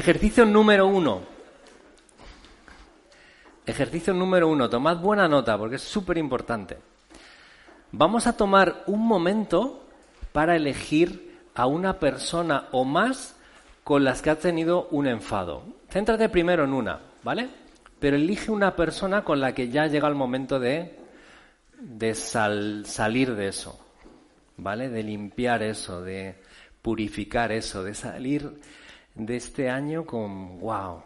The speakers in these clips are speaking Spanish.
Ejercicio número uno. Ejercicio número uno. Tomad buena nota porque es súper importante. Vamos a tomar un momento para elegir a una persona o más con las que has tenido un enfado. Céntrate primero en una, ¿vale? Pero elige una persona con la que ya llega el momento de, de salir de eso, ¿vale? De limpiar eso, de purificar eso, de salir de este año con, wow,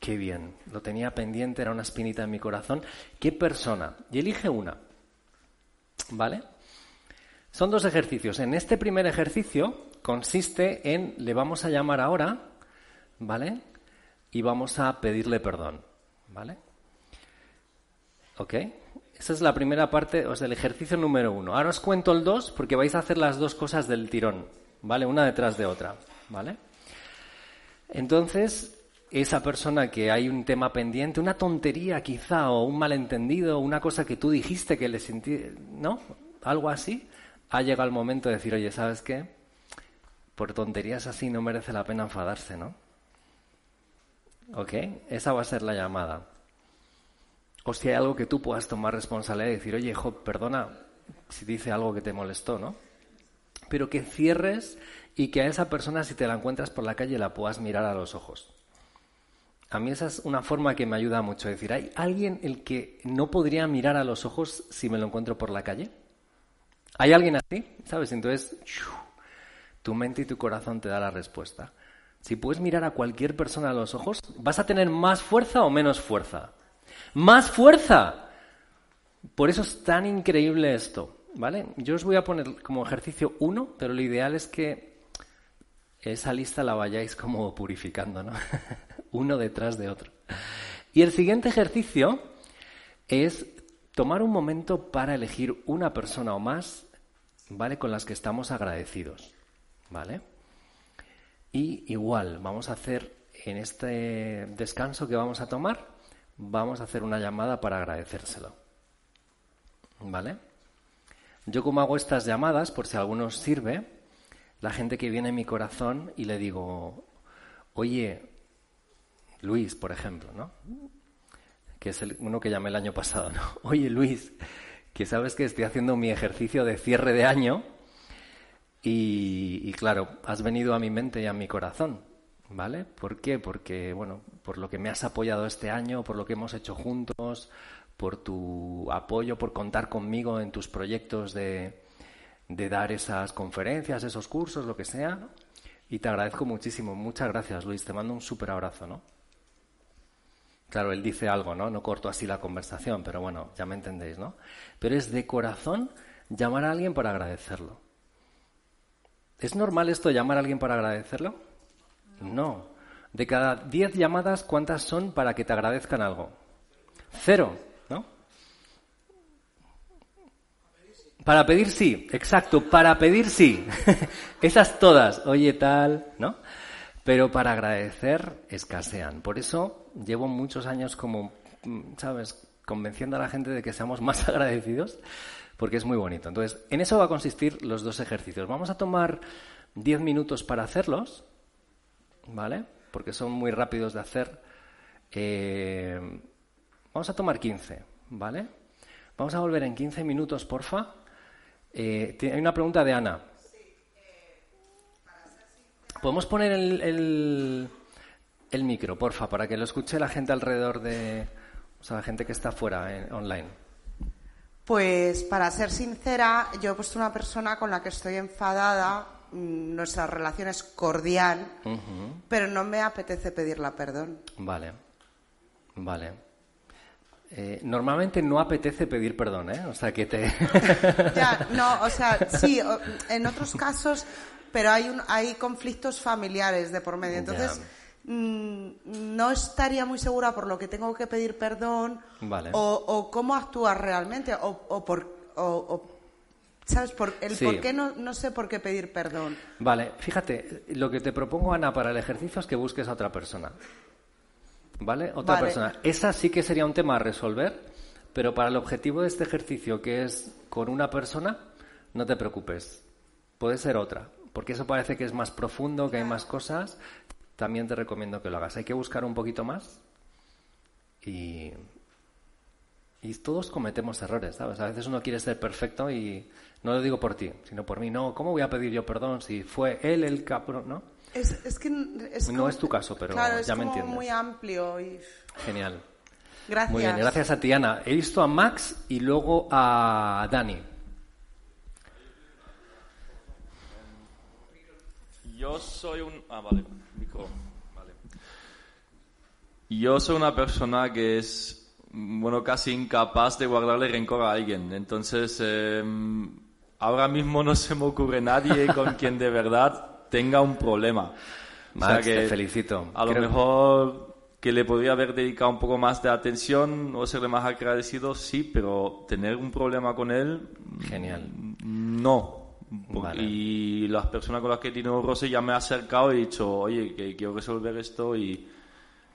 qué bien, lo tenía pendiente, era una espinita en mi corazón. ¿Qué persona? Y elige una, ¿vale? Son dos ejercicios. En este primer ejercicio consiste en, le vamos a llamar ahora, ¿vale? Y vamos a pedirle perdón, ¿vale? ¿Ok? Esa es la primera parte, o sea, el ejercicio número uno. Ahora os cuento el dos porque vais a hacer las dos cosas del tirón, ¿vale? Una detrás de otra, ¿vale? Entonces, esa persona que hay un tema pendiente, una tontería quizá, o un malentendido, una cosa que tú dijiste que le sentí, ¿no? Algo así, ha llegado el momento de decir, oye, ¿sabes qué? Por tonterías así no merece la pena enfadarse, ¿no? ¿Ok? Esa va a ser la llamada. O si hay algo que tú puedas tomar responsabilidad y decir, oye, hijo, perdona si dice algo que te molestó, ¿no? Pero que cierres y que a esa persona, si te la encuentras por la calle, la puedas mirar a los ojos. A mí esa es una forma que me ayuda mucho. Decir, ¿hay alguien el que no podría mirar a los ojos si me lo encuentro por la calle? ¿Hay alguien así? ¿Sabes? Entonces, tu mente y tu corazón te da la respuesta. Si puedes mirar a cualquier persona a los ojos, ¿vas a tener más fuerza o menos fuerza? ¡Más fuerza! Por eso es tan increíble esto, ¿vale? Yo os voy a poner como ejercicio uno, pero lo ideal es que esa lista la vayáis como purificando, ¿no? uno detrás de otro. Y el siguiente ejercicio es tomar un momento para elegir una persona o más, ¿vale? Con las que estamos agradecidos, ¿vale? Y igual, vamos a hacer en este descanso que vamos a tomar, vamos a hacer una llamada para agradecérselo. ¿Vale? Yo como hago estas llamadas, por si a alguno os sirve, la gente que viene en mi corazón y le digo, oye, Luis, por ejemplo, ¿no? que es el, uno que llamé el año pasado, ¿no? Oye, Luis, que sabes que estoy haciendo mi ejercicio de cierre de año y, claro, has venido a mi mente y a mi corazón, ¿vale? ¿Por qué? Porque, bueno, por lo que me has apoyado este año, por lo que hemos hecho juntos, por tu apoyo, por contar conmigo en tus proyectos de, de dar esas conferencias, esos cursos, lo que sea. Y te agradezco muchísimo. Muchas gracias, Luis. Te mando un súper abrazo, ¿no? Claro, él dice algo, ¿no? No corto así la conversación, pero bueno, ya me entendéis, ¿no? Pero es de corazón llamar a alguien para agradecerlo. ¿Es normal esto, llamar a alguien para agradecerlo? No. De cada diez llamadas, ¿cuántas son para que te agradezcan algo? Cero, ¿no? Para pedir sí, exacto, para pedir sí. Esas todas, oye tal, ¿no? Pero para agradecer escasean. Por eso llevo muchos años como, ¿sabes?, convenciendo a la gente de que seamos más agradecidos, porque es muy bonito. Entonces, en eso va a consistir los dos ejercicios. Vamos a tomar 10 minutos para hacerlos, ¿vale? Porque son muy rápidos de hacer. Eh, vamos a tomar 15, ¿vale? Vamos a volver en 15 minutos, porfa. Eh, hay una pregunta de Ana. ¿Podemos poner el, el, micro, porfa, para que lo escuche la gente alrededor de. O sea, la gente que está fuera, eh, online? Pues para ser sincera, yo he puesto una persona con la que estoy enfadada, mm, nuestra relación es cordial, pero no me apetece pedirla perdón. Vale, vale. Eh, normalmente no apetece pedir perdón, ¿eh? O sea, que te... ya, no, o sea, sí, en otros casos pero hay, un, hay conflictos familiares de por medio. Entonces, mm, no estaría muy segura por lo que tengo que pedir perdón o, cómo actúas realmente o, por... ¿Sabes? Por, el por qué no, no sé por qué pedir perdón. Vale, fíjate, lo que te propongo, Ana, para el ejercicio es que busques a otra persona. ¿Vale? Otra persona. Esa sí que sería un tema a resolver, pero para el objetivo de este ejercicio, que es con una persona, no te preocupes. Puede ser otra porque eso parece que es más profundo, que hay más cosas. también te recomiendo que lo hagas. Hay que buscar un poquito más y, y todos cometemos errores, ¿sabes? A veces uno quiere ser perfecto y no lo digo por ti, sino por mí. No, ¿cómo voy a pedir yo perdón si fue él el cabrón, no? Es, que no es tu caso, pero ya me entiendes. muy amplio y... Genial. Gracias. Muy bien, gracias a Tiana. He visto a Max y luego a Dani. Yo soy un... Ah, vale, Vale. Yo soy una persona que es, bueno, casi incapaz de guardarle rencor a alguien. Entonces, em, ahora mismo no se me ocurre nadie con quien de verdad tenga un problema. Max, te felicito. A lo mejor que le podría haber dedicado un poco más de atención o serle más agradecido, sí, pero tener un problema con él. Genial. No. Y las personas con las que he tenido roce ya me he acercado y he dicho, oye, que quiero resolver esto y,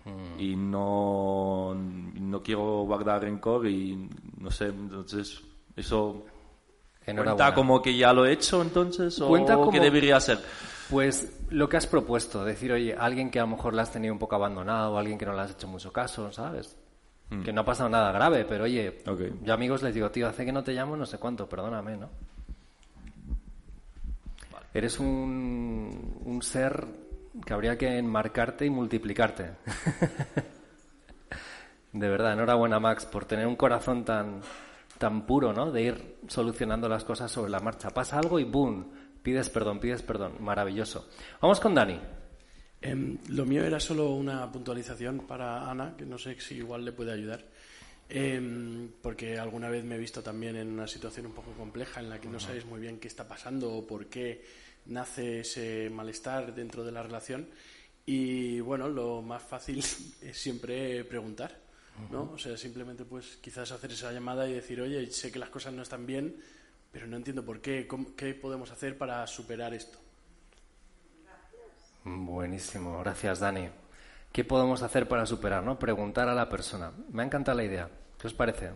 mm. y no, no quiero guardar rencor y no sé, entonces eso cuenta como que ya lo he hecho entonces o cuenta como... que debería ser. Pues lo que has propuesto, decir, oye, alguien que a lo mejor la has tenido un poco abandonado, alguien que no le has hecho mucho caso, ¿sabes? Hmm. Que no ha pasado nada grave, pero oye, yo amigos les digo, tío, hace que no te llamo no sé cuánto, perdóname, ¿no? Eres un, un ser que habría que enmarcarte y multiplicarte. de verdad, enhorabuena Max por tener un corazón tan, tan puro, ¿no? De ir solucionando las cosas sobre la marcha. Pasa algo y ¡boom! Pides perdón, pides perdón. Maravilloso. Vamos con Dani. Em, lo mío era solo una puntualización para Ana, que no sé si igual le puede ayudar. Em, porque alguna vez me he visto también en una situación un poco compleja en la que no sabéis muy bien qué está pasando o por qué nace ese malestar dentro de la relación. Y bueno, lo más fácil es siempre preguntar, ¿no? O sea, simplemente pues quizás hacer esa llamada y decir, oye, sé que las cosas no están bien, pero no entiendo por qué. ¿Qué podemos hacer para superar esto? Buenísimo, gracias Dani. ¿Qué podemos hacer para superar? ¿no? Preguntar a la persona. Me ha encantado la idea. ¿Qué os parece?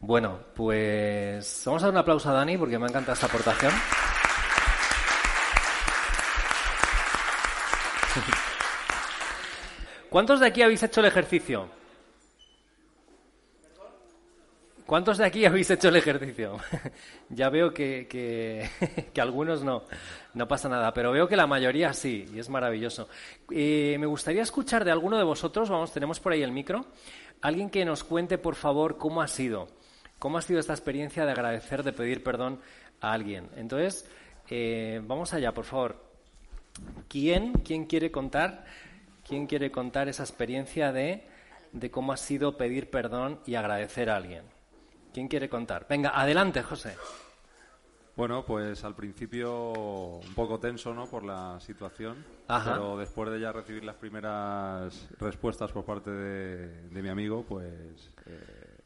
Bueno, pues vamos a dar un aplauso a Dani porque me ha encantado esta aportación. ¿Cuántos de aquí habéis hecho el ejercicio? ¿Cuántos de aquí habéis hecho el ejercicio? ya veo que, algunos no, no pasa nada, pero veo que la mayoría sí, y es maravilloso. Eh, me gustaría escuchar de alguno de vosotros, vamos, tenemos por ahí el micro, alguien que nos cuente, por favor, cómo ha sido, cómo ha sido esta experiencia de agradecer, de pedir perdón a alguien. Entonces, eh, vamos allá, por favor. ¿Quién, quién quiere contar, quién quiere contar esa experiencia de, de cómo ha sido pedir perdón y agradecer a alguien? ¿Quién quiere contar? Venga, adelante, José. Bueno, pues al principio un poco tenso, ¿no? Por la situación, pero después de ya recibir las primeras respuestas por parte de, mi amigo, pues eh,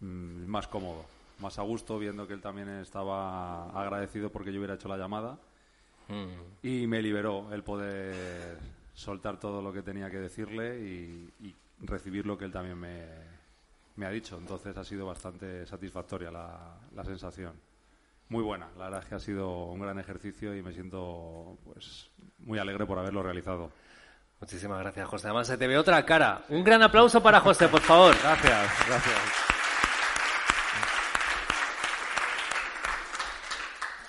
mm, más cómodo, más a gusto, viendo que él también estaba agradecido porque yo hubiera hecho la llamada mm. y me liberó el poder soltar todo lo que tenía que decirle y recibir lo que él también me, me ha dicho. Entonces ha sido bastante satisfactoria la, sensación. Muy buena. La verdad es que ha sido un gran ejercicio y me siento pues muy alegre por haberlo realizado. Muchísimas gracias, José. Además, se te ve otra cara. Un gran aplauso para José, por favor. Gracias, gracias.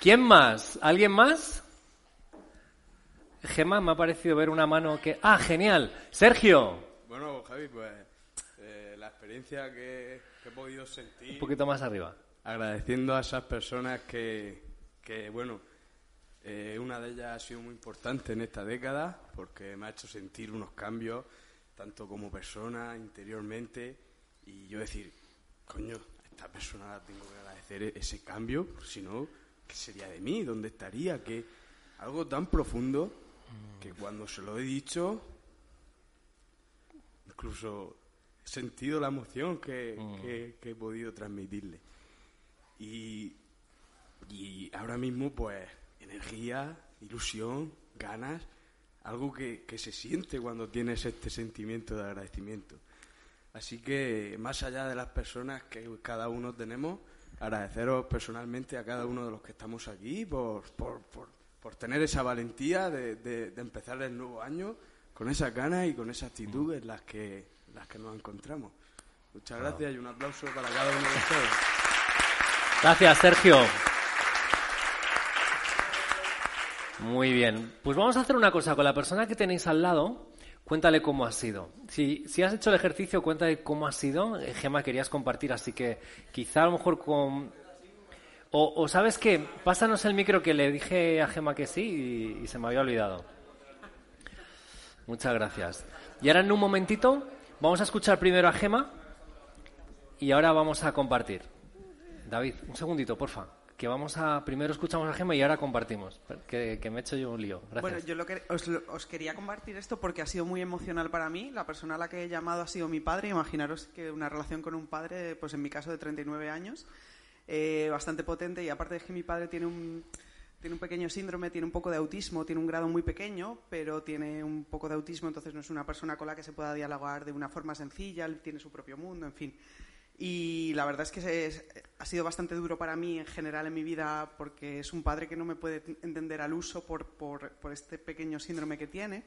¿Quién más? ¿Alguien más? Gemma, me ha parecido ver una mano que... Ah, genial. Sergio. Bueno, Javi, pues experiencia que, he podido sentir. Un poquito más arriba. Agradeciendo a esas personas que, que bueno, eh, una de ellas ha sido muy importante en esta década porque me ha hecho sentir unos cambios, tanto como persona, interiormente, y yo decir, coño, a esta persona tengo que agradecer ese cambio, si no, ¿qué sería de mí? ¿Dónde estaría? Que algo tan profundo que cuando se lo he dicho, incluso sentido la emoción mm. que, he podido transmitirle. Y, y, ahora mismo, pues, energía, ilusión, ganas, algo que, que, se siente cuando tienes este sentimiento de agradecimiento. Así que, más allá de las personas que cada uno tenemos, agradeceros personalmente a cada uno de los que estamos aquí por, por, por, por tener esa valentía de, de, empezar el nuevo año con esa ganas y con esa actitud en las que, las que nos encontramos. Muchas gracias y un aplauso para cada uno de ustedes. Gracias, Sergio. Muy bien. Pues vamos a hacer una cosa. Con la persona que tenéis al lado, cuéntale cómo ha sido. Si, si has hecho el ejercicio, cuéntale cómo ha sido. Eh, Gema, querías compartir, así que quizá a lo mejor con... O, sabes qué, pásanos el micro que le dije a Gema que sí y, y se me había olvidado. Muchas gracias. Y ahora en un momentito vamos a escuchar primero a Gema y ahora vamos a compartir. David, un segundito, porfa. Que vamos a. Primero escuchamos a Gema y ahora compartimos. Que, me he hecho yo un lío. Gracias. Bueno, yo lo que, os, quería compartir esto porque ha sido muy emocional para mí. La persona a la que he llamado ha sido mi padre. Imaginaros que una relación con un padre, pues en mi caso de 39 años, eh, bastante potente. Y aparte de que mi padre tiene un tiene un pequeño síndrome, tiene un poco de autismo, tiene un grado muy pequeño, pero tiene un poco de autismo, entonces no es una persona con la que se pueda dialogar de una forma sencilla, tiene su propio mundo, en fin. Y la verdad es que ha sido bastante duro para mí en general en mi vida porque es un padre que no me puede entender al uso por, por, este pequeño síndrome que tiene.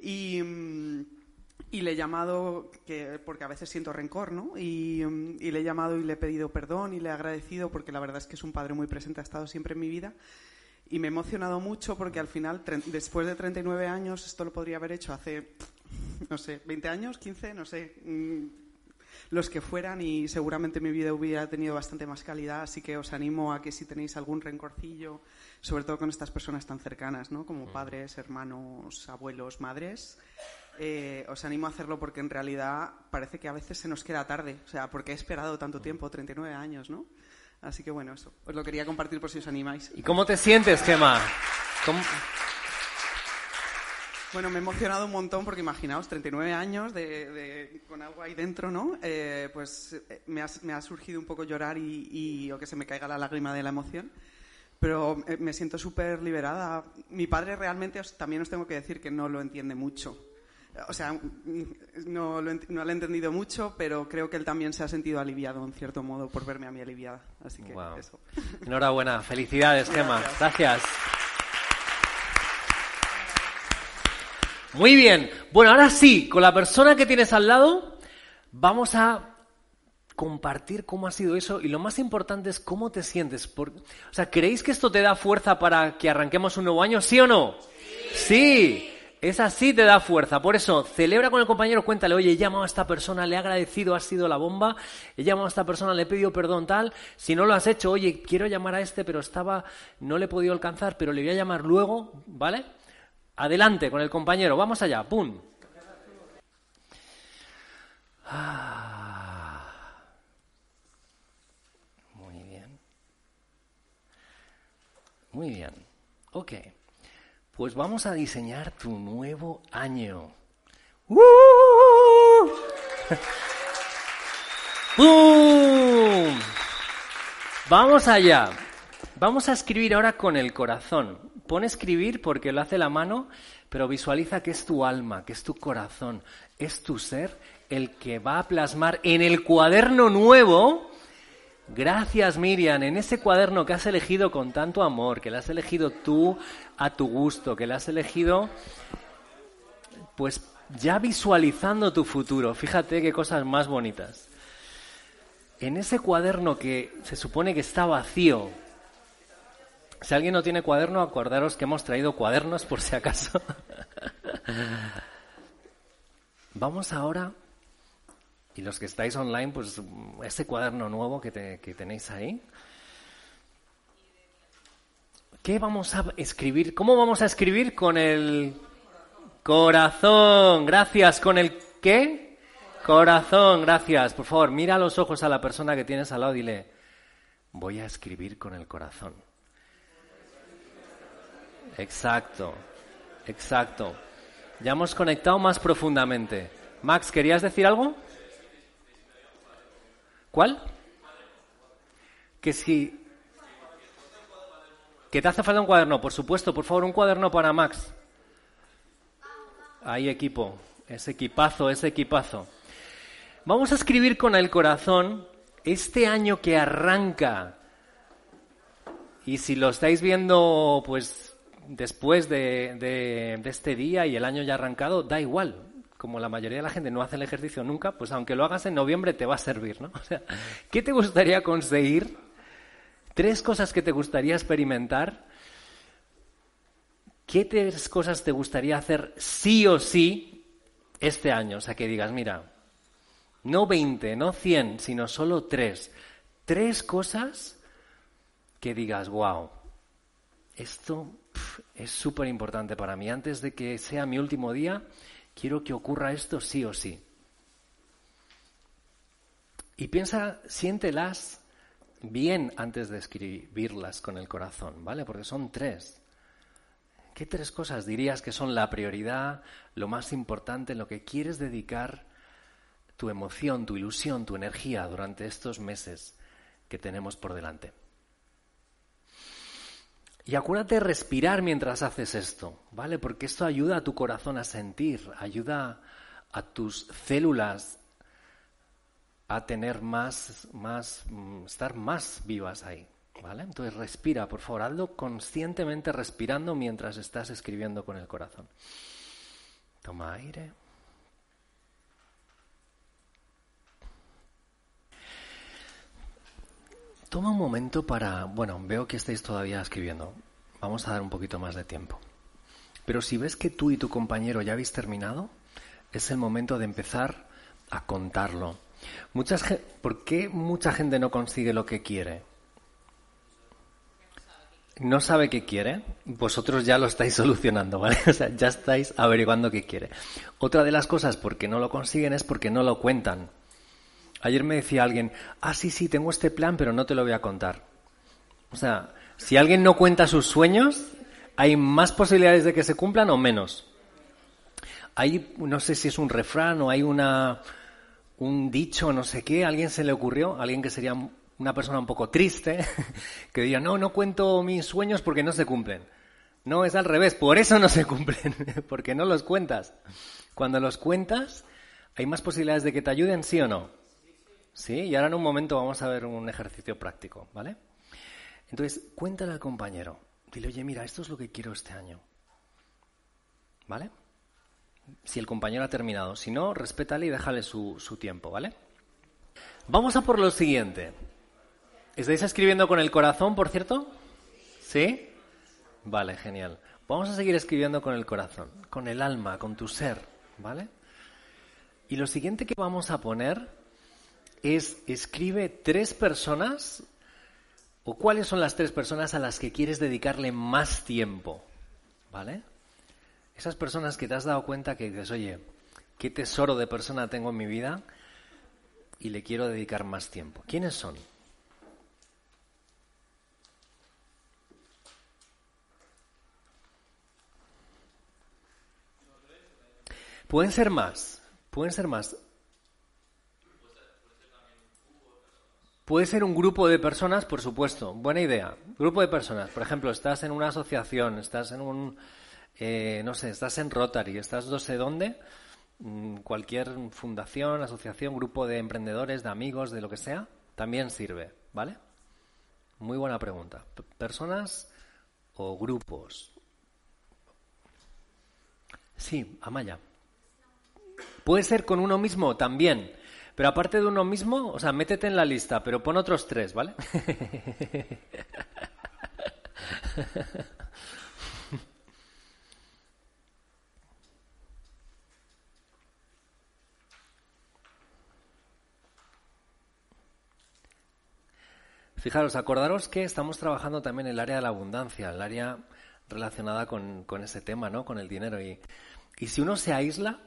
Y, y, le he llamado, que, porque a veces siento rencor, ¿no? Y, y, le he llamado y le he pedido perdón y le he agradecido porque la verdad es que es un padre muy presente, ha estado siempre en mi vida. Y me he emocionado mucho porque al final, después de 39 años, esto lo podría haber hecho hace, no sé, 20 años, 15, no sé, mm, los que fueran y seguramente mi vida hubiera tenido bastante más calidad, así que os animo a que si tenéis algún rencorcillo, sobre todo con estas personas tan cercanas, ¿no? como mm. padres, hermanos, abuelos, madres, eh, os animo a hacerlo porque en realidad parece que a veces se nos queda tarde, o sea, porque he esperado tanto tiempo, 39 años, ¿no? Así que bueno, eso, os lo quería compartir por si os animáis. ¿Y cómo te sientes, Gemma? Bueno, me he emocionado un montón porque imaginaos, 39 años de, con algo ahí dentro, ¿no? Eh, pues eh, me ha, surgido un poco llorar y, o que se me caiga la lágrima de la emoción. Pero eh, me siento súper liberada. Mi padre realmente, también os tengo que decir que no lo entiende mucho. O sea, no lo, no lo he entendido mucho, pero creo que él también se ha sentido aliviado, en cierto modo, por verme a mí aliviada. Así que eso. Enhorabuena. Felicidades, Gemma. Gracias. Muy bien. Bueno, ahora sí, con la persona que tienes al lado, vamos a compartir cómo ha sido eso y lo más importante es cómo te sientes. o sea, ¿creéis que esto te da fuerza para que arranquemos un nuevo año? ¿Sí o no? Sí. Es así, te da fuerza. Por eso, celebra con el compañero, cuéntale, oye, he llamado a esta persona, le he agradecido, ha sido la bomba, he llamado a esta persona, le he pedido perdón, tal. Si no lo has hecho, oye, quiero llamar a este, pero estaba, no le he podido alcanzar, pero le voy a llamar luego, ¿vale? Adelante con el compañero, vamos allá, ¡pum! Ah. Muy bien. Muy bien. Ok. Pues vamos a diseñar tu nuevo año. ¡Uh! ¡Pum! Vamos allá. Vamos a escribir ahora con el corazón pone escribir porque lo hace la mano, pero visualiza que es tu alma, que es tu corazón, es tu ser el que va a plasmar en el cuaderno nuevo. Gracias Miriam, en ese cuaderno que has elegido con tanto amor, que lo has elegido tú a tu gusto, que lo has elegido pues ya visualizando tu futuro. Fíjate qué cosas más bonitas. En ese cuaderno que se supone que está vacío, si alguien no tiene cuaderno, acordaros que hemos traído cuadernos por si acaso. Vamos ahora, y los que estáis online, pues ese cuaderno nuevo que, que tenéis ahí. ¿Qué vamos a escribir? ¿Cómo vamos a escribir con el corazón? Gracias. ¿Con el qué? Corazón, gracias. Por favor, mira los ojos a la persona que tienes al lado y dile, voy a escribir con el corazón. Exacto, exacto. Ya hemos conectado más profundamente. Max, ¿querías decir algo? ¿Cuál? Que si... ¿Que te hace falta un cuaderno? Por supuesto, por favor, un cuaderno para Max. Ahí equipo, ese equipazo, ese equipazo. Vamos a escribir con el corazón este año que arranca. Y si lo estáis viendo, pues después de, de, este día y el año ya arrancado, da igual. Como la mayoría de la gente no hace el ejercicio nunca, pues aunque lo hagas en noviembre te va a servir, ¿no? O sea, ¿qué te gustaría conseguir? Tres cosas que te gustaría experimentar. ¿Qué tres cosas te gustaría hacer sí o sí este año? O sea, que digas, mira, no 20, no 100, sino solo tres. Tres cosas que digas, wow, esto es súper importante para mí. Antes de que sea mi último día, quiero que ocurra esto sí o sí. Y piensa, siéntelas bien antes de escribirlas con el corazón, ¿vale? Porque son tres. ¿Qué tres cosas dirías que son la prioridad, lo más importante, lo que quieres dedicar tu emoción, tu ilusión, tu energía durante estos meses que tenemos por delante? Y acuérdate de respirar mientras haces esto, ¿vale? Porque esto ayuda a tu corazón a sentir, ayuda a tus células a tener más, más, mm, estar más vivas ahí, ¿vale? Entonces respira, por favor, hazlo conscientemente respirando mientras estás escribiendo con el corazón. Toma aire. Toma un momento para, bueno, veo que estáis todavía escribiendo. Vamos a dar un poquito más de tiempo. Pero si ves que tú y tu compañero ya habéis terminado, es el momento de empezar a contarlo. Muchas, ¿Por qué mucha gente no consigue lo que quiere? no sabe qué quiere, vosotros ya lo estáis solucionando, ¿vale? O sea, ya estáis averiguando qué quiere. Otra de las cosas por qué no lo consiguen es porque no lo cuentan. Ayer me decía alguien, ah, sí, sí, tengo este plan, pero no te lo voy a contar. O sea, si alguien no cuenta sus sueños, ¿hay más posibilidades de que se cumplan o menos? Hay, no sé si es un refrán o hay una, un dicho, no sé qué, ¿a alguien se le ocurrió, alguien que sería una persona un poco triste, que diría, no, no cuento mis sueños porque no se cumplen. No, es al revés, por eso no se cumplen, porque no los cuentas. Cuando los cuentas, hay más posibilidades de que te ayuden, sí o no. ¿Sí? Y ahora en un momento vamos a ver un ejercicio práctico, ¿vale? Entonces, cuéntale al compañero. Dile, oye, mira, esto es lo que quiero este año. ¿Vale? Si el compañero ha terminado. Si no, respétale y déjale su, tiempo, ¿vale? Vamos a por lo siguiente. ¿Estáis escribiendo con el corazón, por cierto? ¿Sí? Vale, genial. Vamos a seguir escribiendo con el corazón, con el alma, con tu ser, ¿vale? Y lo siguiente que vamos a poner es escribe tres personas o cuáles son las tres personas a las que quieres dedicarle más tiempo, ¿vale? Esas personas que te has dado cuenta que dices, oye, qué tesoro de persona tengo en mi vida y le quiero dedicar más tiempo. ¿Quiénes son? Pueden ser más, pueden ser más. Puede ser un grupo de personas, por supuesto. Buena idea. Grupo de personas. Por ejemplo, estás en una asociación, estás en un, no sé, estás en Rotary, estás no sé dónde, mm, cualquier fundación, asociación, grupo de emprendedores, de amigos, de lo que sea, también sirve, ¿vale? Muy buena pregunta. ¿Personas o grupos? Sí, Amaya. Puede ser con uno mismo también. Pero aparte de uno mismo, o sea, métete en la lista, pero pon otros tres, ¿vale? Fijaros, acordaros que estamos trabajando también el área de la abundancia, el área relacionada con, con ese tema, ¿no? Con el dinero. Y, y si uno se aísla,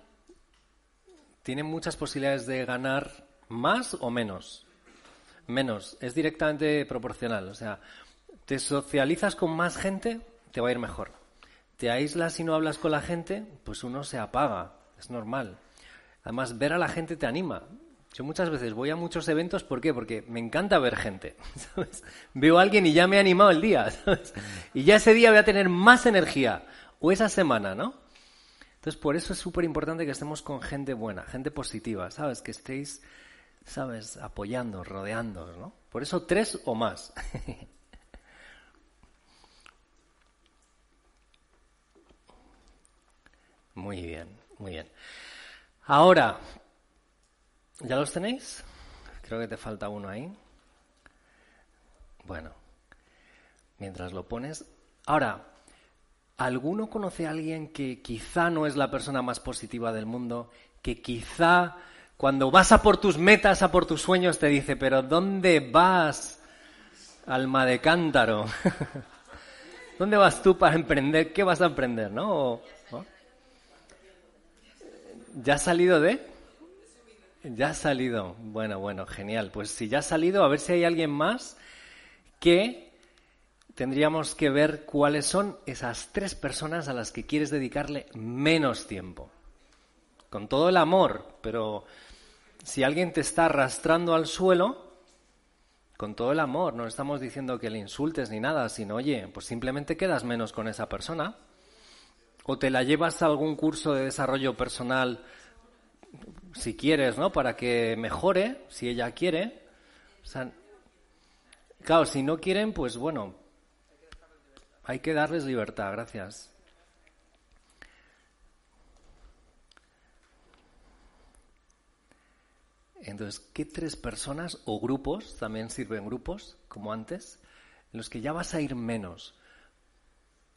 tiene muchas posibilidades de ganar más o menos. Menos, es directamente proporcional. O sea, te socializas con más gente, te va a ir mejor. Te aíslas y no hablas con la gente, pues uno se apaga, es normal. Además, ver a la gente te anima. Yo muchas veces voy a muchos eventos, ¿por qué? Porque me encanta ver gente. Veo a alguien y ya me ha animado el día, Y ya ese día voy a tener más energía. O esa semana, ¿no? Entonces, por eso es súper importante que estemos con gente buena, gente positiva, ¿sabes? Que estéis, ¿sabes? Apoyando, rodeando, ¿no? Por eso tres o más. Muy bien, muy bien. Ahora, ¿ya los tenéis? Creo que te falta uno ahí. Bueno, mientras lo pones. Ahora, ¿alguno conoce a alguien que quizá no es la persona más positiva del mundo, que quizá cuando vas a por tus metas, a por tus sueños, te dice, pero ¿dónde vas, alma de cántaro? ¿Dónde vas tú para emprender? ¿Qué vas a emprender, no? ¿Ya has salido de? Ya ha salido. Bueno, bueno, genial. Pues si ya ha salido, a ver si hay alguien más que tendríamos que ver cuáles son esas tres personas a las que quieres dedicarle menos tiempo. Con todo el amor, pero si alguien te está arrastrando al suelo, con todo el amor, no estamos diciendo que le insultes ni nada, sino, oye, pues simplemente quedas menos con esa persona. O te la llevas a algún curso de desarrollo personal, si quieres, ¿no? Para que mejore, si ella quiere. claro, si no quieren, pues bueno, hay que darles libertad, gracias. Entonces, ¿qué tres personas o grupos, también sirven grupos, como antes, en los que ya vas a ir menos?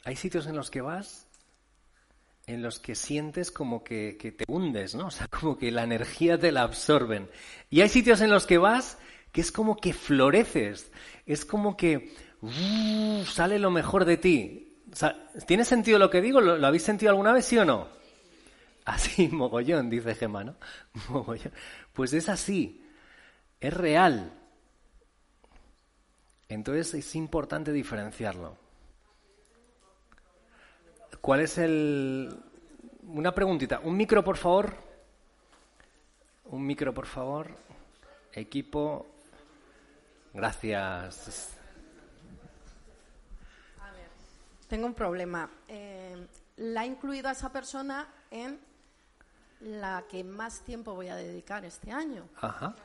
Hay sitios en los que vas en los que sientes como que, te hundes, ¿no? O sea, como que la energía te la absorben. Y hay sitios en los que vas que es como que floreces, es como que sale lo mejor de ti. ¿Tiene sentido lo que digo? ¿Lo, ¿Lo, habéis sentido alguna vez, sí o no? Así, mogollón, dice Gemma, ¿no? Mogollón. Pues es así, es real. Entonces es importante diferenciarlo. ¿Cuál es el... Una preguntita. Un micro, por favor. Un micro, por favor. Equipo. Gracias. A ver, tengo un problema. Eh, la he incluido a esa persona en la que más tiempo voy a dedicar este año.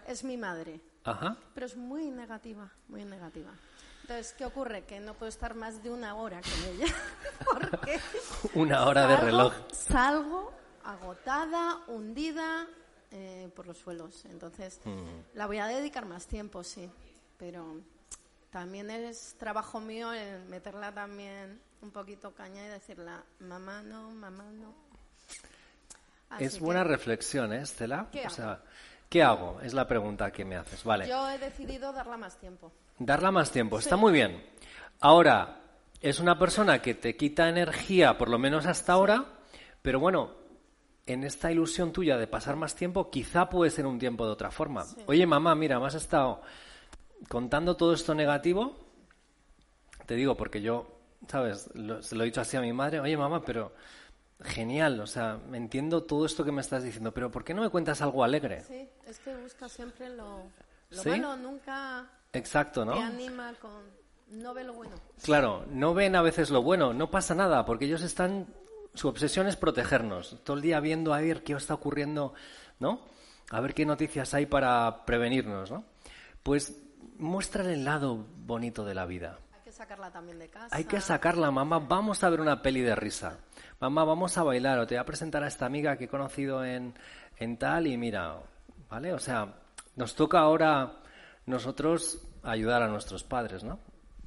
Es mi madre. Pero es muy negativa, muy negativa. Entonces, ¿qué ocurre? Que no puedo estar más de una hora con ella. porque una hora de reloj. Salgo agotada, hundida eh, por los suelos. Entonces, mm. la voy a dedicar más tiempo, sí. Pero también es trabajo mío el meterla también un poquito caña y decirle, mamá no, mamá no es buena reflexión, ¿eh, Estela? ¿Qué o sea, ¿qué hago? Es la pregunta que me haces. Vale. Yo he decidido darla más tiempo. Darla más tiempo, está muy bien. Ahora, es una persona que te quita energía, por lo menos hasta ahora, pero bueno, en esta ilusión tuya de pasar más tiempo, quizá puede ser un tiempo de otra forma. Oye, mamá, mira, me has estado contando todo esto negativo. Te digo, porque yo, ¿sabes? se lo he dicho así a mi madre. Oye, mamá, pero genial, o sea, me entiendo todo esto que me estás diciendo, pero ¿por qué no me cuentas algo alegre? Sí, es que busca siempre lo, lo bueno, nunca Exacto, ¿no? te anima con... No ve lo bueno. Claro, no ven a veces lo bueno, no pasa nada, porque ellos están... Su obsesión es protegernos, todo el día viendo a ver qué está ocurriendo, ¿no? A ver qué noticias hay para prevenirnos, ¿no? Pues muestra el lado bonito de la vida. Hay que sacarla también de casa. Hay que sacarla, mamá. Vamos a ver una peli de risa mamá, vamos a bailar o te voy a presentar a esta amiga que he conocido en, en tal y mira, ¿vale? O sea, nos toca ahora nosotros ayudar a nuestros padres, ¿no?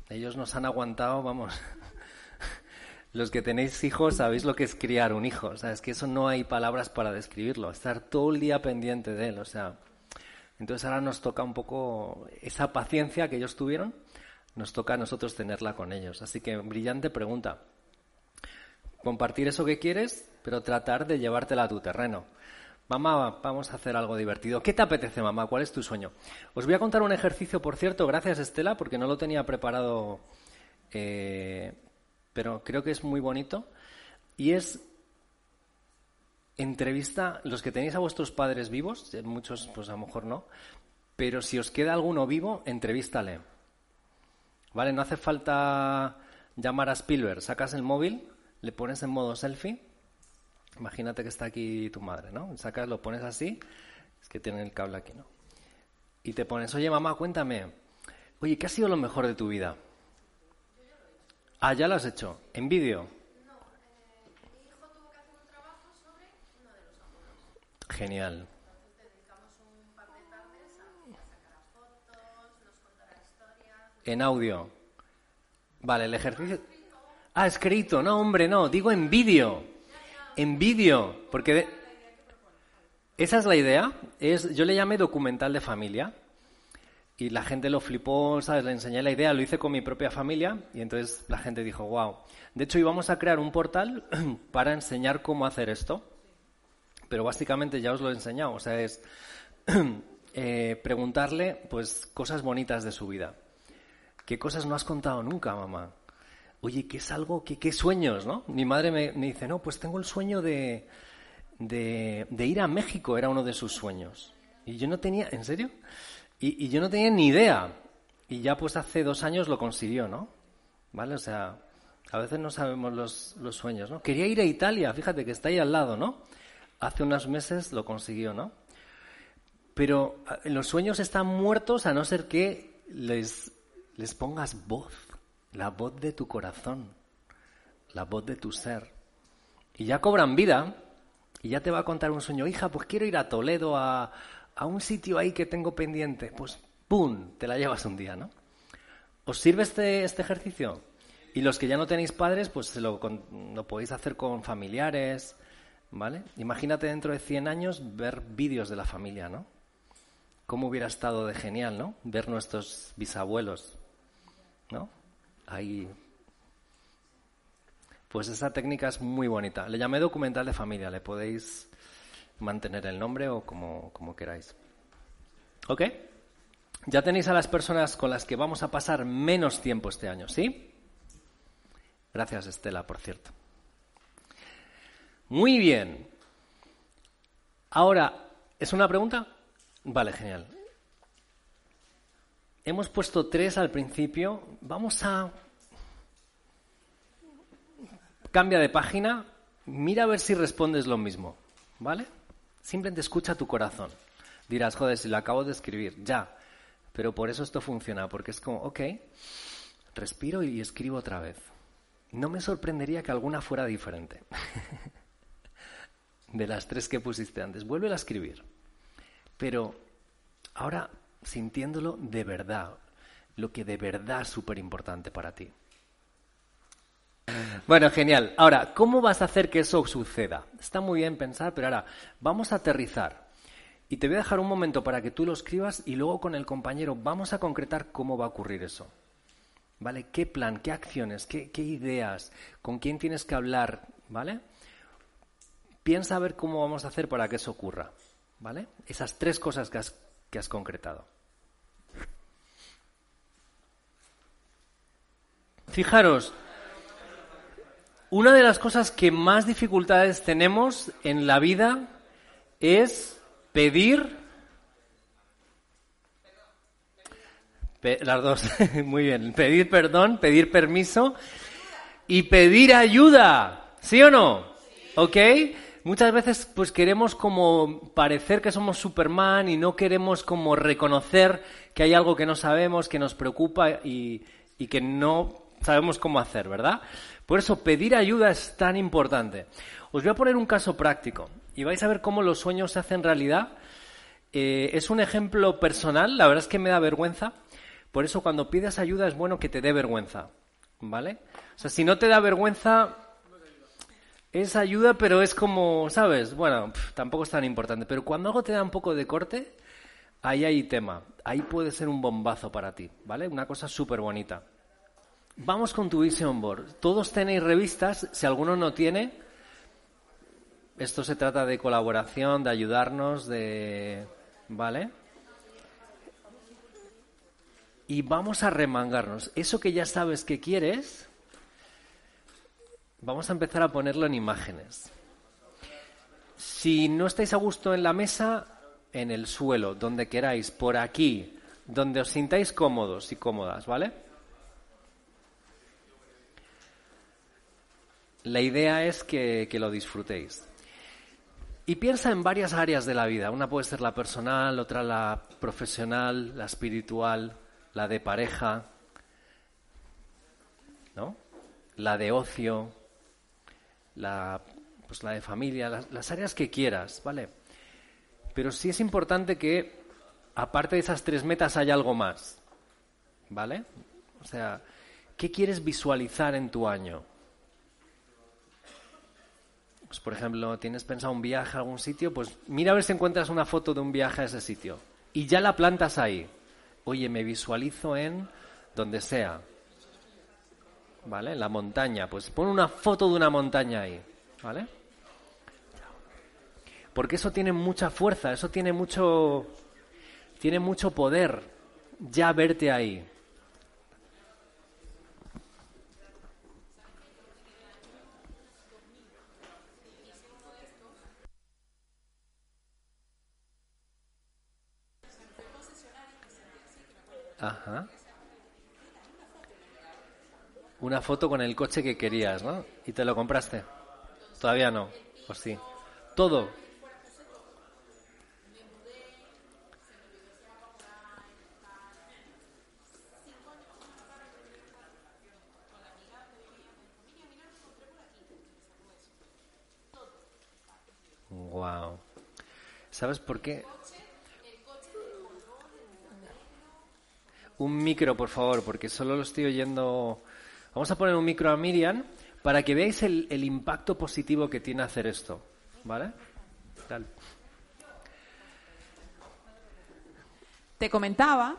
Ellos nos han aguantado, vamos. Los que tenéis hijos sabéis lo que es criar un hijo. O sea, es que eso no hay palabras para describirlo. Estar todo el día pendiente de él. O sea, entonces ahora nos toca un poco esa paciencia que ellos tuvieron, nos toca a nosotros tenerla con ellos. Así que brillante pregunta compartir eso que quieres, pero tratar de llevártela a tu terreno. Mamá, vamos a hacer algo divertido. ¿Qué te apetece, mamá? ¿Cuál es tu sueño? Os voy a contar un ejercicio, por cierto, gracias Estela, porque no lo tenía preparado, eh, pero creo que es muy bonito. Y es entrevista, los que tenéis a vuestros padres vivos, muchos pues a lo mejor no, pero si os queda alguno vivo, entrevístale. ¿Vale? No hace falta llamar a Spielberg, sacas el móvil le pones en modo selfie. Imagínate que está aquí tu madre, ¿no? Sacas, lo pones así, es que tiene el cable aquí, ¿no? Y te pones, oye mamá, cuéntame, oye, ¿qué ha sido lo mejor de tu vida? Ah, ya lo has hecho, en vídeo. Genial. En audio. Vale, el ejercicio. Ah, escrito, no, hombre, no, digo en vídeo. En vídeo, porque esa es la idea. Es, yo le llamé documental de familia y la gente lo flipó, ¿sabes? Le enseñé la idea, lo hice con mi propia familia y entonces la gente dijo, wow. De hecho, íbamos a crear un portal para enseñar cómo hacer esto, pero básicamente ya os lo he enseñado, o sea, es eh, preguntarle pues cosas bonitas de su vida. ¿Qué cosas no has contado nunca, mamá? Oye, ¿qué es algo? ¿Qué, qué sueños, no? Mi madre me, me, dice, no, pues tengo el sueño de, de, de ir a México, era uno de sus sueños. Y yo no tenía, ¿en serio? Y, yo no tenía ni idea. Y ya pues hace dos años lo consiguió, ¿no? ¿Vale? O sea, a veces no sabemos los, los sueños, ¿no? Quería ir a Italia, fíjate que está ahí al lado, ¿no? Hace unos meses lo consiguió, ¿no? Pero los sueños están muertos a no ser que les, les pongas voz, la voz de tu corazón, la voz de tu ser. Y ya cobran vida y ya te va a contar un sueño, hija, pues quiero ir a Toledo a, a un sitio ahí que tengo pendiente, pues ¡pum! Te la llevas un día, ¿no? ¿Os sirve este, este ejercicio? Y los que ya no tenéis padres, pues lo, lo podéis hacer con familiares, ¿vale? Imagínate dentro de 100 años ver vídeos de la familia, ¿no? ¿Cómo hubiera estado de genial, ¿no? Ver nuestros bisabuelos, ¿no? Ahí. Pues esa técnica es muy bonita. Le llamé documental de familia, le podéis mantener el nombre o como, como queráis. ¿Ok? Ya tenéis a las personas con las que vamos a pasar menos tiempo este año, ¿sí? Gracias, Estela, por cierto. Muy bien. Ahora, ¿es una pregunta? Vale, genial. Hemos puesto tres al principio. Vamos a... Cambia de página. Mira a ver si respondes lo mismo. ¿Vale? Simplemente escucha tu corazón. Dirás, joder, si lo acabo de escribir, ya. Pero por eso esto funciona, porque es como, ok, respiro y escribo otra vez. No me sorprendería que alguna fuera diferente. de las tres que pusiste antes. Vuelve a escribir. Pero ahora sintiéndolo de verdad, lo que de verdad es súper importante para ti. Bueno, genial. Ahora, ¿cómo vas a hacer que eso suceda? Está muy bien pensar, pero ahora vamos a aterrizar. Y te voy a dejar un momento para que tú lo escribas y luego con el compañero vamos a concretar cómo va a ocurrir eso. ¿Vale? ¿Qué plan? ¿Qué acciones? ¿Qué, ideas? ¿Con quién tienes que hablar? ¿Vale? Piensa a ver cómo vamos a hacer para que eso ocurra. ¿Vale? Esas tres cosas que has, que has concretado. Fijaros, una de las cosas que más dificultades tenemos en la vida es pedir. las dos, muy bien. Pedir perdón, pedir permiso y pedir ayuda. ¿Sí o no? ¿Ok? Muchas veces pues queremos como parecer que somos Superman y no queremos como reconocer que hay algo que no sabemos, que nos preocupa y, y que no sabemos cómo hacer, ¿verdad? Por eso pedir ayuda es tan importante. Os voy a poner un caso práctico y vais a ver cómo los sueños se hacen realidad. Eh, es un ejemplo personal, la verdad es que me da vergüenza. Por eso cuando pides ayuda es bueno que te dé vergüenza, ¿vale? O sea, si no te da vergüenza, es ayuda, pero es como, ¿sabes? Bueno, tampoco es tan importante. Pero cuando algo te da un poco de corte, ahí hay tema. Ahí puede ser un bombazo para ti, ¿vale? Una cosa súper bonita. Vamos con tu Vision Board. Todos tenéis revistas, si alguno no tiene, esto se trata de colaboración, de ayudarnos, de... ¿Vale? Y vamos a remangarnos. Eso que ya sabes que quieres, vamos a empezar a ponerlo en imágenes. Si no estáis a gusto en la mesa, en el suelo, donde queráis, por aquí, donde os sintáis cómodos y cómodas, ¿vale? La idea es que, lo disfrutéis. Y piensa en varias áreas de la vida. Una puede ser la personal, otra la profesional, la espiritual, la de pareja, ¿no? La de ocio, la, pues la de familia, las, áreas que quieras, ¿vale? Pero sí es importante que, aparte de esas tres metas, haya algo más. ¿Vale? O sea, ¿qué quieres visualizar en tu año? Pues, por ejemplo, tienes pensado un viaje a algún sitio, pues mira a ver si encuentras una foto de un viaje a ese sitio. Y ya la plantas ahí. Oye, me visualizo en donde sea. ¿Vale? La montaña. Pues pon una foto de una montaña ahí. ¿Vale? Porque eso tiene mucha fuerza, eso tiene mucho. Tiene mucho poder. Ya verte ahí. Ajá. Una foto con el coche que querías, ¿no? ¿Y te lo compraste? Todavía no. Pues sí. Todo. Wow. ¿Sabes por qué? un micro, por favor, porque solo lo estoy oyendo. Vamos a poner un micro a Miriam para que veáis el, impacto positivo que tiene hacer esto. ¿Vale? Te comentaba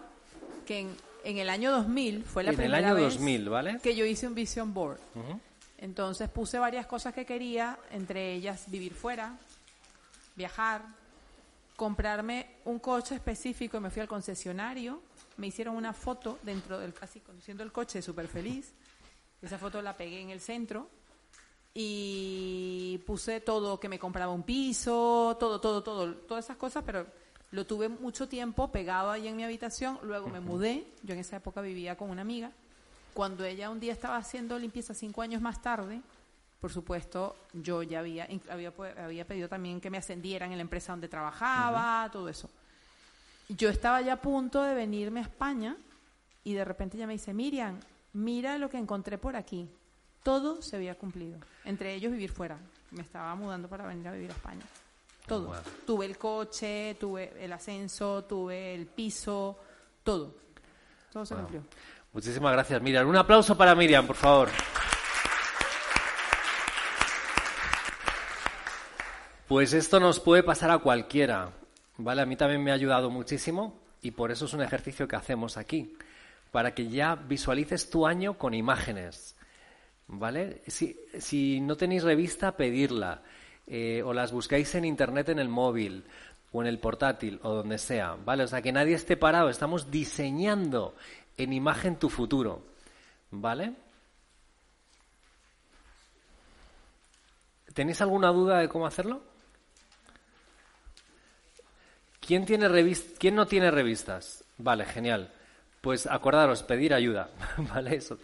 que en, el año 2000 fue la primera el año vez 2000, ¿vale? que yo hice un vision board. Entonces puse varias cosas que quería, entre ellas vivir fuera, viajar, comprarme un coche específico y me fui al concesionario me hicieron una foto dentro del, casi conduciendo el coche, súper feliz. Esa foto la pegué en el centro y puse todo, que me compraba un piso, todo, todo, todo, todas esas cosas, pero lo tuve mucho tiempo pegado ahí en mi habitación. Luego me mudé, yo en esa época vivía con una amiga. Cuando ella un día estaba haciendo limpieza cinco años más tarde, por supuesto, yo ya había, había, había pedido también que me ascendieran en la empresa donde trabajaba, todo eso yo estaba ya a punto de venirme a España y de repente ella me dice, Miriam, mira lo que encontré por aquí. Todo se había cumplido. Entre ellos vivir fuera. Me estaba mudando para venir a vivir a España. Todo. Tuve el coche, tuve el ascenso, tuve el piso, todo. Todo se cumplió. Muchísimas gracias, Miriam. Un aplauso para Miriam, por favor. Pues esto nos puede pasar a cualquiera. ¿vale? A mí también me ha ayudado muchísimo y por eso es un ejercicio que hacemos aquí, para que ya visualices tu año con imágenes, ¿vale? Si, no tenéis revista, pedirla, eh, o las buscáis en internet en el móvil, o en el portátil, o donde sea, ¿vale? O sea, que nadie esté parado, estamos diseñando en imagen tu futuro, ¿vale? ¿Tenéis alguna duda de cómo hacerlo? ¿Quién, tiene ¿Quién no tiene revistas? Vale, genial. Pues acordaros, pedir ayuda. ¿Vale? Eso.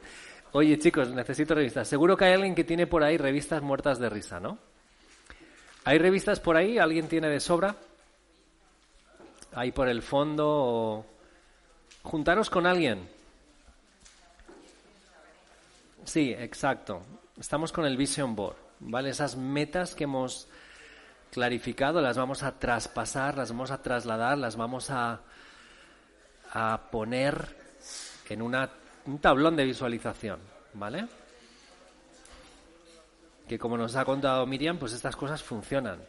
Oye, chicos, necesito revistas. Seguro que hay alguien que tiene por ahí revistas muertas de risa, ¿no? ¿Hay revistas por ahí? ¿Alguien tiene de sobra? ¿Hay por el fondo? O... Juntaros con alguien. Sí, exacto. Estamos con el Vision Board, ¿vale? Esas metas que hemos clarificado, las vamos a traspasar, las vamos a trasladar, las vamos a, a poner en un tablón de visualización, ¿vale? Que como nos ha contado Miriam, pues estas cosas funcionan.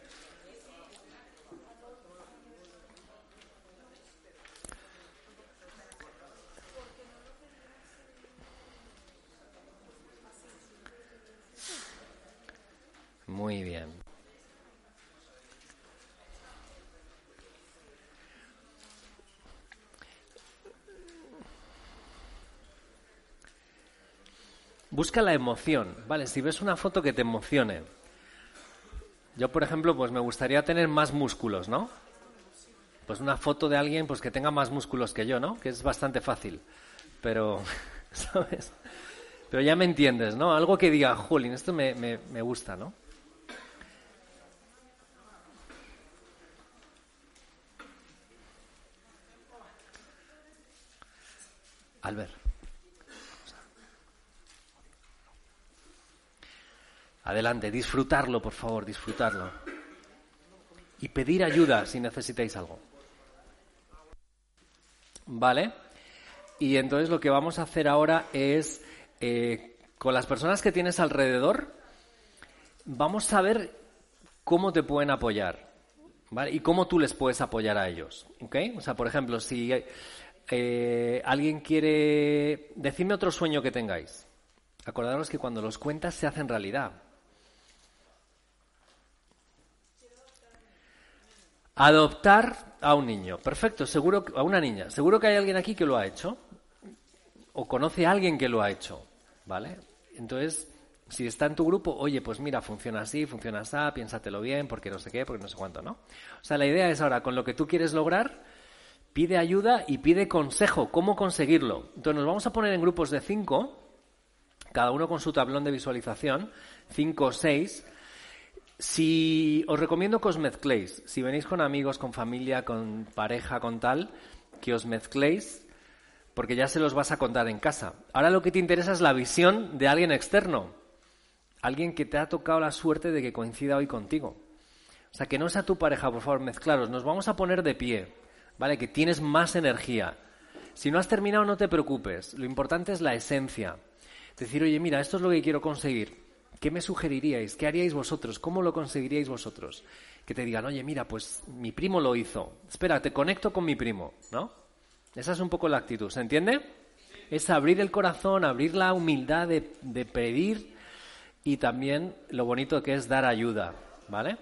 Muy bien. Busca la emoción, ¿vale? Si ves una foto que te emocione. Yo, por ejemplo, pues me gustaría tener más músculos, ¿no? Pues una foto de alguien pues que tenga más músculos que yo, ¿no? Que es bastante fácil. Pero, ¿sabes? Pero ya me entiendes, ¿no? Algo que diga, Jolín, esto me, me, me gusta, ¿no? Albert. Adelante, disfrutarlo, por favor, disfrutarlo. y pedir ayuda si necesitáis algo. ¿Vale? Y entonces lo que vamos a hacer ahora es, eh, con las personas que tienes alrededor, vamos a ver cómo te pueden apoyar. ¿Vale? Y cómo tú les puedes apoyar a ellos. ¿Ok? O sea, por ejemplo, si eh, alguien quiere... Decidme otro sueño que tengáis. Acordaros que cuando los cuentas se hacen realidad. Adoptar a un niño. Perfecto, seguro a una niña. Seguro que hay alguien aquí que lo ha hecho o conoce a alguien que lo ha hecho, ¿vale? Entonces, si está en tu grupo, oye, pues mira, funciona así, funciona así, piénsatelo bien, porque no sé qué, porque no sé cuánto, ¿no? O sea, la idea es ahora, con lo que tú quieres lograr, pide ayuda y pide consejo, cómo conseguirlo. Entonces nos vamos a poner en grupos de cinco, cada uno con su tablón de visualización, cinco o seis, si os recomiendo que os mezcléis, si venís con amigos, con familia, con pareja, con tal, que os mezcléis, porque ya se los vas a contar en casa. Ahora lo que te interesa es la visión de alguien externo, alguien que te ha tocado la suerte de que coincida hoy contigo. O sea, que no sea tu pareja, por favor, mezclaros. Nos vamos a poner de pie, ¿vale? Que tienes más energía. Si no has terminado, no te preocupes. Lo importante es la esencia. Decir, oye, mira, esto es lo que quiero conseguir. ¿Qué me sugeriríais? ¿Qué haríais vosotros? ¿Cómo lo conseguiríais vosotros? Que te digan, oye, mira, pues mi primo lo hizo. Espera, te conecto con mi primo, ¿no? Esa es un poco la actitud, ¿se entiende? Es abrir el corazón, abrir la humildad de, de pedir y también lo bonito que es dar ayuda, ¿vale?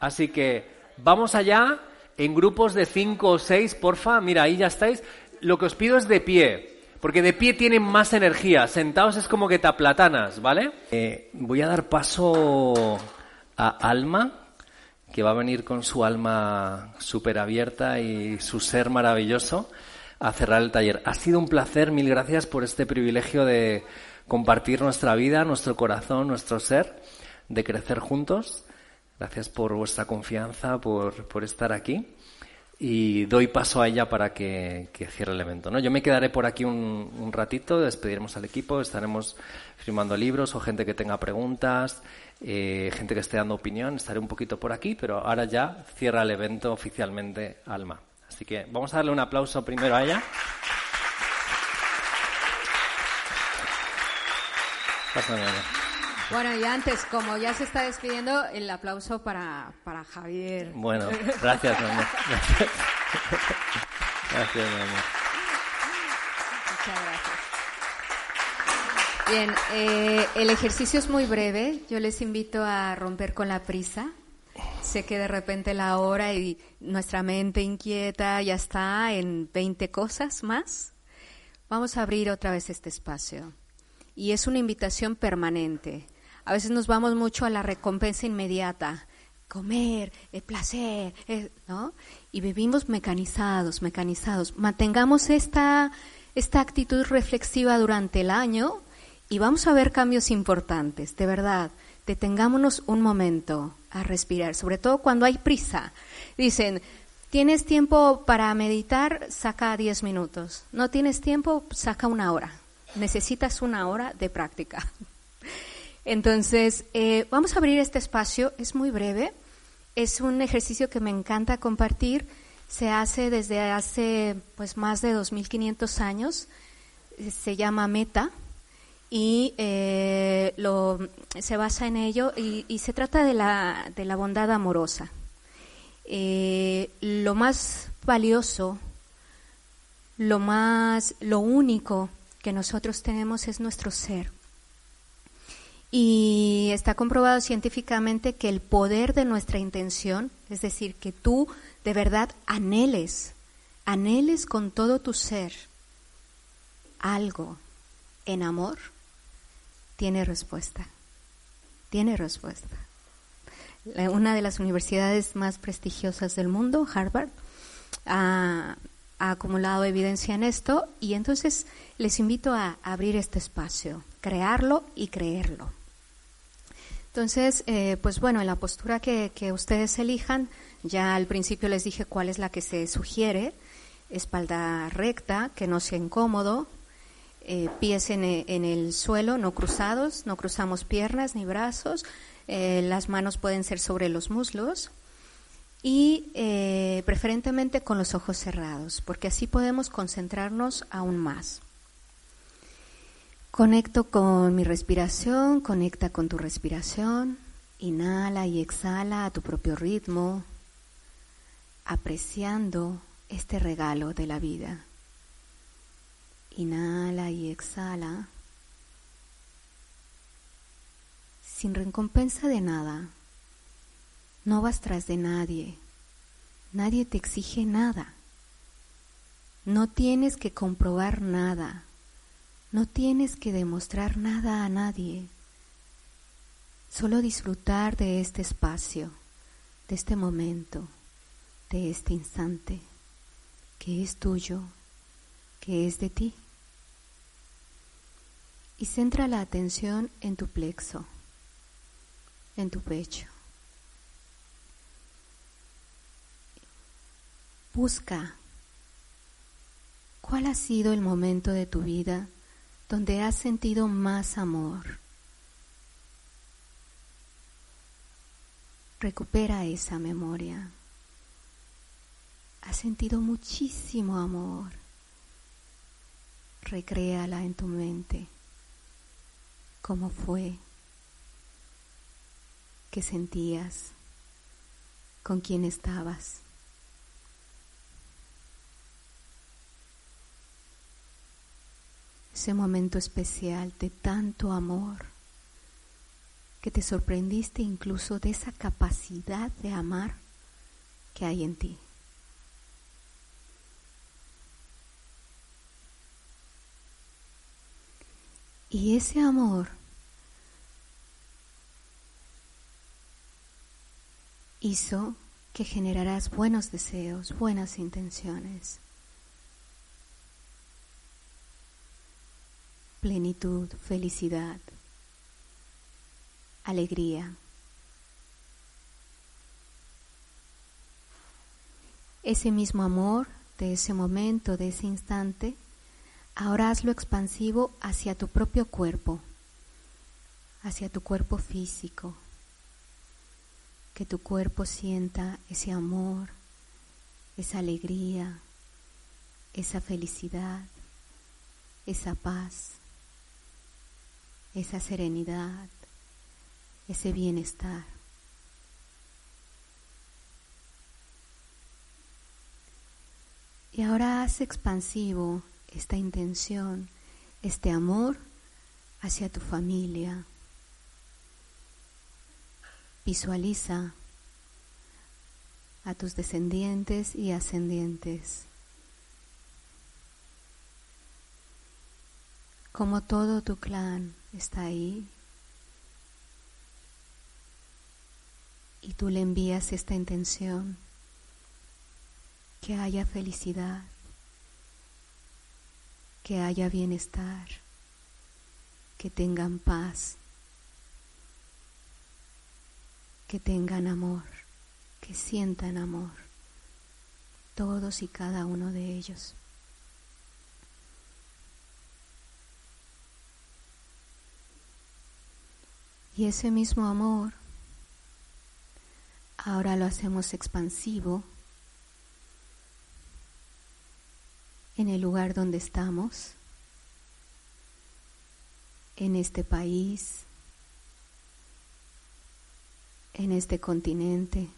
Así que vamos allá en grupos de cinco o seis, porfa. Mira, ahí ya estáis. Lo que os pido es de pie. Porque de pie tienen más energía, sentados es como que te aplatanas, ¿vale? Eh, voy a dar paso a Alma, que va a venir con su alma súper abierta y su ser maravilloso a cerrar el taller. Ha sido un placer, mil gracias por este privilegio de compartir nuestra vida, nuestro corazón, nuestro ser, de crecer juntos. Gracias por vuestra confianza, por, por estar aquí y doy paso a ella para que, cierre el evento. ¿no? Yo me quedaré por aquí un, ratito, despediremos al equipo, estaremos firmando libros o gente que tenga preguntas, eh, gente que esté dando opinión, estaré un poquito por aquí, pero ahora ya cierra el evento oficialmente Alma. Así que vamos a darle un aplauso primero a ella. Bueno, y antes, como ya se está despidiendo, el aplauso para, para Javier. Bueno, gracias, mi amor. Gracias. mi amor. Muchas gracias. Bien, eh, el ejercicio es muy breve. Yo les invito a romper con la prisa. Sé que de repente la hora y nuestra mente inquieta ya está en 20 cosas más. Vamos a abrir otra vez este espacio. Y es una invitación permanente a veces nos vamos mucho a la recompensa inmediata, comer, el placer, ¿no? Y vivimos mecanizados, mecanizados. Mantengamos esta, esta actitud reflexiva durante el año y vamos a ver cambios importantes, de verdad. Detengámonos un momento a respirar, sobre todo cuando hay prisa. Dicen, ¿tienes tiempo para meditar? Saca 10 minutos. ¿No tienes tiempo? Saca una hora. Necesitas una hora de práctica. Entonces, eh, vamos a abrir este espacio, es muy breve, es un ejercicio que me encanta compartir, se hace desde hace pues más de 2.500 años, eh, se llama Meta y eh, se basa en ello y, se trata de la, de la bondad amorosa. lo más valioso, lo más, lo único que nosotros tenemos es nuestro ser. Y está comprobado científicamente que el poder de nuestra intención, es decir, que tú de verdad anheles, anheles con todo tu ser algo en amor, tiene respuesta. Tiene respuesta. Una de las universidades más prestigiosas del mundo, Harvard, ha, ha acumulado evidencia en esto y entonces les invito a abrir este espacio, crearlo y creerlo. Entonces, eh, pues bueno, en la postura que, ustedes elijan, ya al principio les dije cuál es la que se sugiere, espalda recta, que no sea incómodo, eh, pies en, el suelo, no cruzados, no cruzamos piernas ni brazos, eh, las manos pueden ser sobre los muslos. Y preferentemente con los ojos cerrados, porque así podemos concentrarnos aún más. Conecto con mi respiración, conecta con tu respiración, inhala y exhala a tu propio ritmo, apreciando este regalo de la vida. Inhala y exhala sin recompensa de nada. No vas tras de nadie. Nadie te exige nada. No tienes que comprobar nada. No tienes que demostrar nada a nadie. Solo disfrutar de este espacio, de este momento, de este instante, que es tuyo, que es de ti y centra la atención en tu plexo, en tu pecho. Busca cuál ha sido el momento de tu vida donde has sentido más amor. Recupera esa memoria. Has sentido muchísimo amor. Recréala en tu mente cómo fue, qué sentías, con quién estabas. Ese momento especial de tanto amor que te sorprendiste incluso de esa capacidad de amar que hay en ti. Y ese amor hizo que generarás buenos deseos, buenas intenciones, plenitud, felicidad, alegría. Ese mismo amor de ese momento, de ese instante, ahora hazlo expansivo hacia tu propio cuerpo, hacia tu cuerpo físico, que tu cuerpo sienta ese amor, esa alegría, esa felicidad, esa paz, esa serenidad, ese bienestar. Y ahora haz expansivo esta intención, este amor hacia tu familia, Visualiza a tus descendientes y ascendientes, como todo tu clan está ahí y tú le envías esta intención, que haya felicidad, que haya bienestar, que tengan paz. que tengan amor, que sientan amor, todos y cada uno de ellos. Y ese mismo amor ahora lo hacemos expansivo en el lugar donde estamos, en este país, en este continente,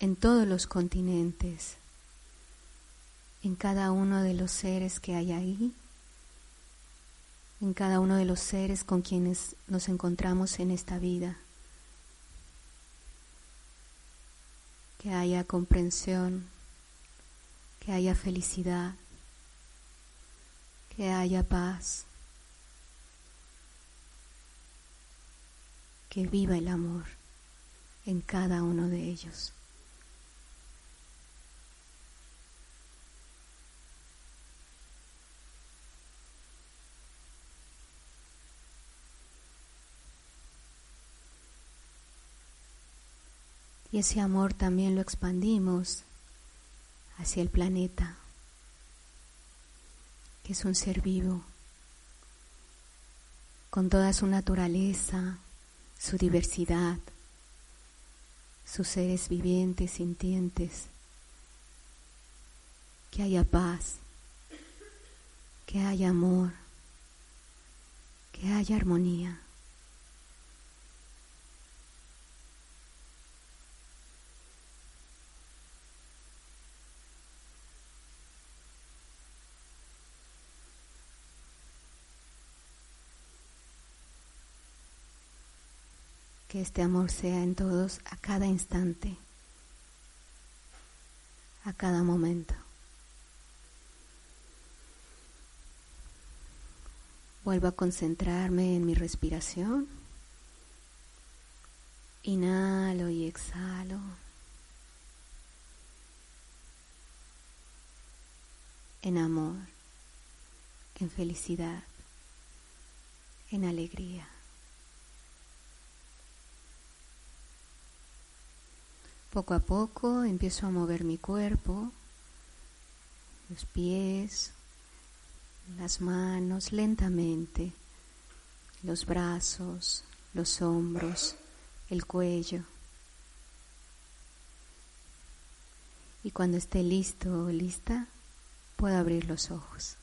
en todos los continentes, en cada uno de los seres que hay ahí, en cada uno de los seres con quienes nos encontramos en esta vida. Que haya comprensión, que haya felicidad, que haya paz. que viva el amor en cada uno de ellos. Y ese amor también lo expandimos hacia el planeta, que es un ser vivo, con toda su naturaleza, su diversidad, sus seres vivientes, sintientes, que haya paz, que haya amor, que haya armonía. Que este amor sea en todos a cada instante, a cada momento. Vuelvo a concentrarme en mi respiración. Inhalo y exhalo. En amor, en felicidad, en alegría. Poco a poco empiezo a mover mi cuerpo, los pies, las manos lentamente, los brazos, los hombros, el cuello. Y cuando esté listo o lista, puedo abrir los ojos.